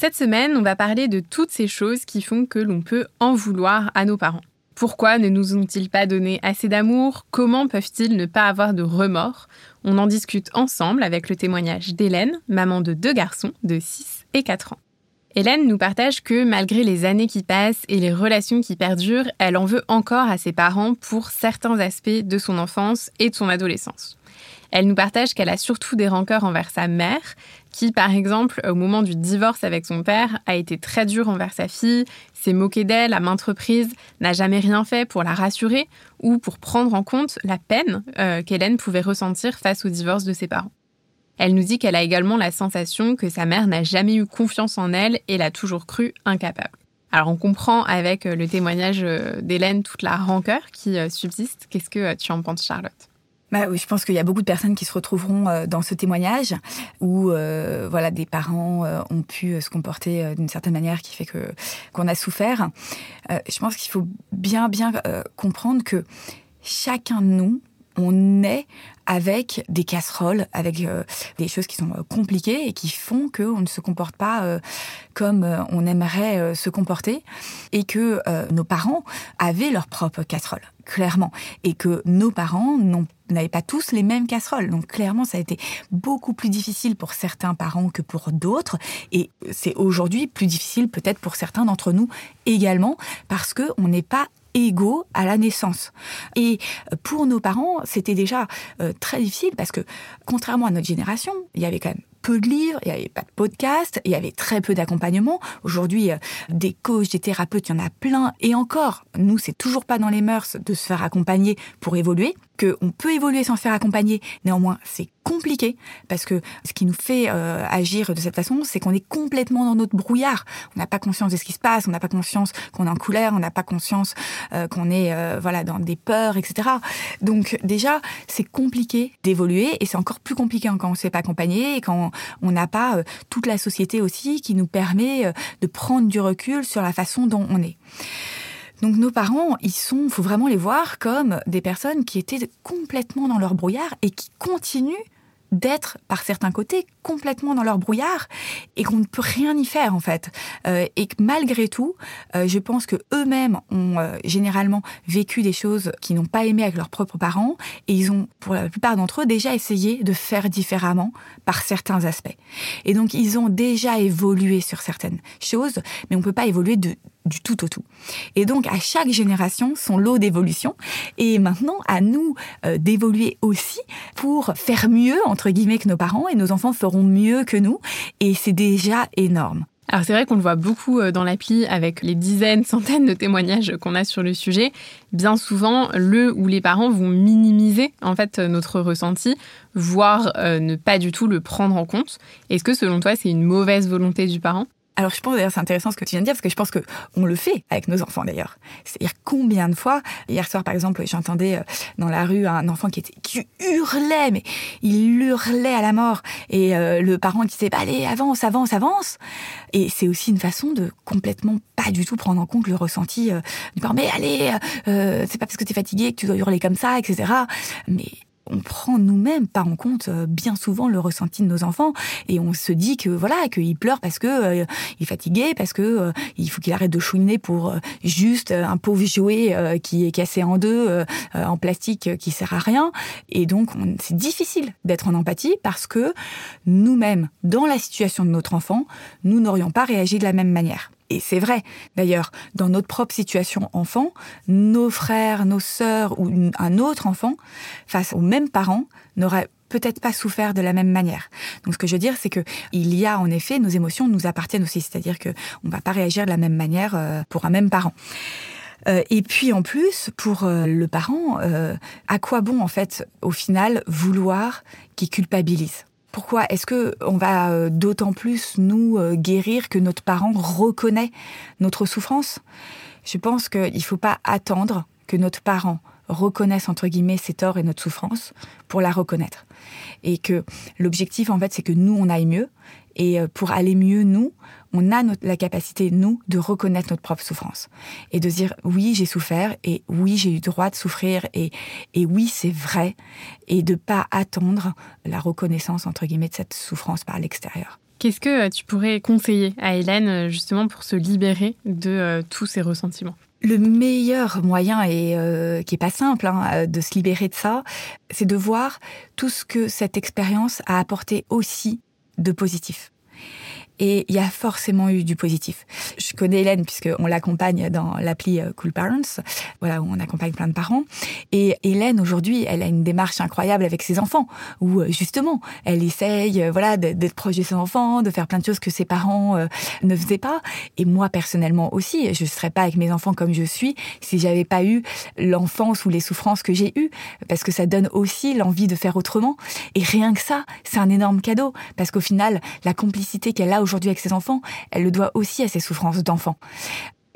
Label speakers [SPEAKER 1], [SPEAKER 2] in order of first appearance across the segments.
[SPEAKER 1] Cette semaine, on va parler de toutes ces choses qui font que l'on peut en vouloir à nos parents. Pourquoi ne nous ont-ils pas donné assez d'amour? Comment peuvent-ils ne pas avoir de remords? On en discute ensemble avec le témoignage d'Hélène, maman de deux garçons de 6 et 4 ans. Hélène nous partage que malgré les années qui passent et les relations qui perdurent, elle en veut encore à ses parents pour certains aspects de son enfance et de son adolescence. Elle nous partage qu'elle a surtout des rancœurs envers sa mère, qui, par exemple, au moment du divorce avec son père, a été très dure envers sa fille, s'est moquée d'elle à maintes reprises, n'a jamais rien fait pour la rassurer ou pour prendre en compte la peine euh, qu'Hélène pouvait ressentir face au divorce de ses parents. Elle nous dit qu'elle a également la sensation que sa mère n'a jamais eu confiance en elle et l'a toujours cru incapable. Alors on comprend avec euh, le témoignage euh, d'Hélène toute la rancœur qui subsiste. Qu'est-ce que tu en penses Charlotte?
[SPEAKER 2] Bah oui, je pense qu'il y a beaucoup de personnes qui se retrouveront euh, dans ce témoignage où euh, voilà des parents euh, ont pu se comporter d'une certaine manière qui fait que qu'on a souffert. je pense qu'il faut bien bien comprendre que chacun de nous on est avec des casseroles, avec des choses qui sont compliquées et qui font qu'on ne se comporte pas comme on aimerait se comporter et que nos parents avaient leurs propres casseroles clairement, et que nos parents n'avaient pas tous les mêmes casseroles. Donc clairement, ça a été beaucoup plus difficile pour certains parents que pour d'autres, et c'est aujourd'hui plus difficile peut-être pour certains d'entre nous également, parce que on n'est pas égaux à la naissance. Et pour nos parents, c'était déjà euh, très difficile parce que, contrairement à notre génération, il y avait quand même peu de livres, il n'y avait pas de podcast, il y avait très peu d'accompagnement. Aujourd'hui, euh, des coachs, des thérapeutes, il y en a plein. Et encore, nous, c'est toujours pas dans les mœurs de se faire accompagner pour évoluer qu'on peut évoluer sans se faire accompagner. Néanmoins, c'est compliqué parce que ce qui nous fait euh, agir de cette façon, c'est qu'on est complètement dans notre brouillard. On n'a pas conscience de ce qui se passe, on n'a pas conscience qu'on est en colère, on n'a pas conscience euh, qu'on est euh, voilà dans des peurs, etc. Donc déjà, c'est compliqué d'évoluer et c'est encore plus compliqué quand on ne se fait pas accompagner et quand on n'a pas toute la société aussi qui nous permet de prendre du recul sur la façon dont on est. Donc nos parents, ils sont, faut vraiment les voir comme des personnes qui étaient complètement dans leur brouillard et qui continuent d'être, par certains côtés, complètement dans leur brouillard et qu'on ne peut rien y faire en fait. Euh, et que malgré tout, euh, je pense que eux-mêmes ont euh, généralement vécu des choses qu'ils n'ont pas aimées avec leurs propres parents et ils ont, pour la plupart d'entre eux, déjà essayé de faire différemment par certains aspects. Et donc ils ont déjà évolué sur certaines choses, mais on peut pas évoluer de du tout au tout. Et donc, à chaque génération, son lot d'évolution. Et maintenant, à nous d'évoluer aussi pour faire mieux, entre guillemets, que nos parents. Et nos enfants feront mieux que nous. Et c'est déjà énorme.
[SPEAKER 1] Alors c'est vrai qu'on le voit beaucoup euh, dans l'appli avec les dizaines, centaines de témoignages qu'on a sur le sujet. Bien souvent, le ou les parents vont minimiser en fait notre ressenti, voire euh, ne pas du tout le prendre en compte. Est-ce que selon toi c'est une mauvaise volonté du parent?
[SPEAKER 2] Alors je pense d'ailleurs c'est intéressant ce que tu viens de dire parce que je pense que on le fait avec nos enfants d'ailleurs. C'est-à-dire combien de fois hier soir par exemple j'entendais euh, dans la rue un enfant qui était qui hurlait mais il hurlait à la mort et euh, le parent qui disait bah, allez avance avance avance et c'est aussi une façon de complètement pas du tout prendre en compte le ressenti euh, du parent mais allez c'est pas parce que tu es fatigué que tu dois hurler comme ça etc. Mais on prend nous-mêmes pas en compte euh, bien souvent le ressenti de nos enfants. Et on se dit que voilà qu'il pleure parce que euh, il est fatigué parce que euh, il faut qu'il arrête de chouiner pour juste un pauvre jouet qui est cassé en deux en plastique qui sert à rien. Et donc c'est difficile d'être en empathie parce que nous-mêmes dans la situation de notre enfant nous n'aurions pas réagi de la même manière et c'est vrai, d'ailleurs, dans notre propre situation enfant, nos frères, nos sœurs ou un autre enfant, face aux mêmes parents, n'auraient peut-être pas souffert de la même manière. Donc ce que je veux dire, c'est que il y a en effet nos émotions nous appartiennent aussi, c'est-à-dire que on va pas réagir de la même manière euh, pour un même parent. Euh, et puis en plus, pour euh, le parent, à quoi bon en fait, au final, vouloir qu'il culpabilise? Pourquoi est-ce que on va d'autant plus nous guérir que notre parent reconnaît notre souffrance? Je pense qu'il ne faut pas attendre que notre parent reconnaisse entre guillemets ses torts et notre souffrance pour la reconnaître. Et que l'objectif en fait c'est que nous on aille mieux et pour aller mieux nous, on a la capacité, nous, de reconnaître notre propre souffrance. Et de dire oui, j'ai souffert et oui, j'ai eu droit de souffrir et, et oui, c'est vrai. Et de pas attendre la reconnaissance, entre guillemets, de cette souffrance par l'extérieur.
[SPEAKER 1] Qu'est-ce que euh, tu pourrais conseiller à Hélène euh, justement pour se libérer de euh, tous ces ressentiments?
[SPEAKER 2] Le meilleur moyen, et qui est pas simple, hein, de se libérer de ça, c'est de voir tout ce que cette expérience a apporté aussi de positif et il y a forcément eu du positif. Je connais Hélène puisqu'on l'accompagne dans l'appli euh, Cool Parents, voilà, où on accompagne plein de parents. Et Hélène, aujourd'hui, elle a une démarche incroyable avec ses enfants, où euh, justement, elle essaye euh, voilà, d'être proche de ses enfants, de faire plein de choses que ses parents ne faisaient pas. Et moi, personnellement aussi, je serais pas avec mes enfants comme je suis si j'avais pas eu l'enfance ou les souffrances que j'ai eues, parce que ça donne aussi l'envie de faire autrement. Et rien que ça, c'est un énorme cadeau, parce qu'au final, la complicité qu'elle a aujourd'hui avec ses enfants, elle le doit aussi à ses souffrances d'enfant.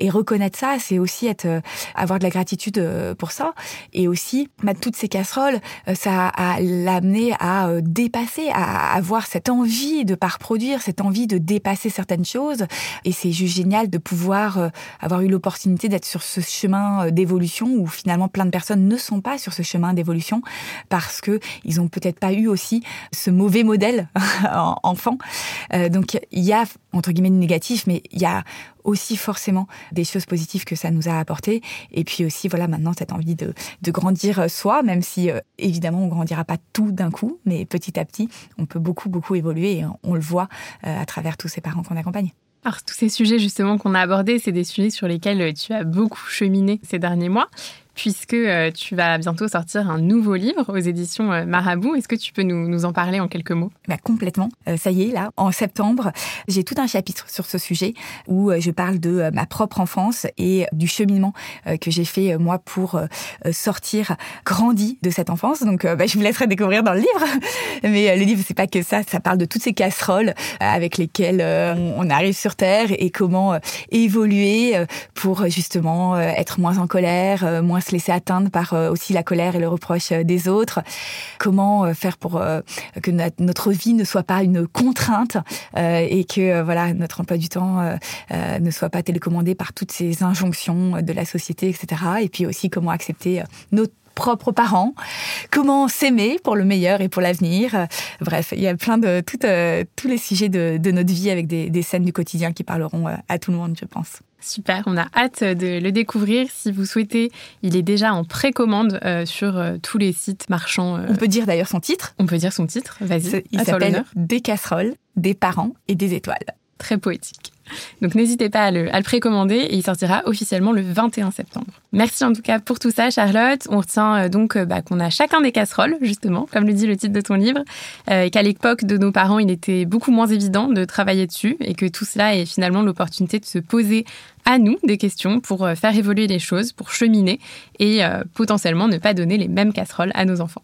[SPEAKER 2] Et reconnaître ça, c'est aussi être, euh, avoir de la gratitude euh, pour ça. Et aussi, mettre toutes ces casseroles, euh, ça a l'amener à dépasser, à avoir cette envie de pas reproduire, cette envie de dépasser certaines choses. Et c'est juste génial de pouvoir avoir eu l'opportunité d'être sur ce chemin d'évolution où finalement plein de personnes ne sont pas sur ce chemin d'évolution parce que ils ont peut-être pas eu aussi ce mauvais modèle enfant. Donc il y a entre guillemets négatif, mais il y a aussi forcément des choses positives que ça nous a apporté. Et puis aussi, voilà, maintenant, cette envie de, de grandir soi, même si euh, évidemment, on grandira pas tout d'un coup, mais petit à petit, on peut beaucoup, beaucoup évoluer et on, le voit euh, à travers tous ces parents qu'on accompagne.
[SPEAKER 1] Alors, tous ces sujets justement qu'on a abordés, c'est des sujets sur lesquels tu as beaucoup cheminé ces derniers mois puisque euh, tu vas bientôt sortir un nouveau livre aux éditions euh, Marabout. Est-ce que tu peux nous, en parler en quelques mots?
[SPEAKER 2] Bah, Complètement. Euh, ça y est, là, en septembre, j'ai tout un chapitre sur ce sujet où je parle de ma propre enfance et du cheminement que j'ai fait, moi, pour sortir grandi de cette enfance. Donc, bah, je vous laisserai découvrir dans le livre. Mais le livre, c'est pas que ça. Ça parle de toutes ces casseroles avec lesquelles on arrive sur Terre et comment évoluer pour justement être moins en colère, moins se laisser atteindre par euh, aussi la colère et le reproche euh, des autres. Comment euh, faire pour que notre vie ne soit pas une contrainte et que voilà notre emploi du temps ne soit pas télécommandé par toutes ces injonctions de la société, etc. Et puis aussi comment accepter notre propres parents, comment s'aimer pour le meilleur et pour l'avenir? Bref, il y a plein de tous les sujets de, notre vie avec des, des, scènes du quotidien qui parleront à tout le monde, je pense.
[SPEAKER 1] Super, on a hâte de le découvrir. Si vous souhaitez, il est déjà en précommande euh, sur euh, tous les sites marchands.
[SPEAKER 2] Euh. On peut dire d'ailleurs son titre.
[SPEAKER 1] On peut dire son titre, vas-y.
[SPEAKER 2] Il s'appelle Des casseroles, des parents et des étoiles.
[SPEAKER 1] Très poétique. Donc n'hésitez pas à le, précommander et il sortira officiellement le 21 septembre. Merci en tout cas pour tout ça, Charlotte. On retient euh, donc euh, bah, qu'on a chacun des casseroles, justement, comme le dit le titre de ton livre, euh, et qu'à l'époque de nos parents, il était beaucoup moins évident de travailler dessus et que tout cela est finalement l'opportunité de se poser à nous des questions pour faire évoluer les choses, pour cheminer et potentiellement ne pas donner les mêmes casseroles à nos enfants.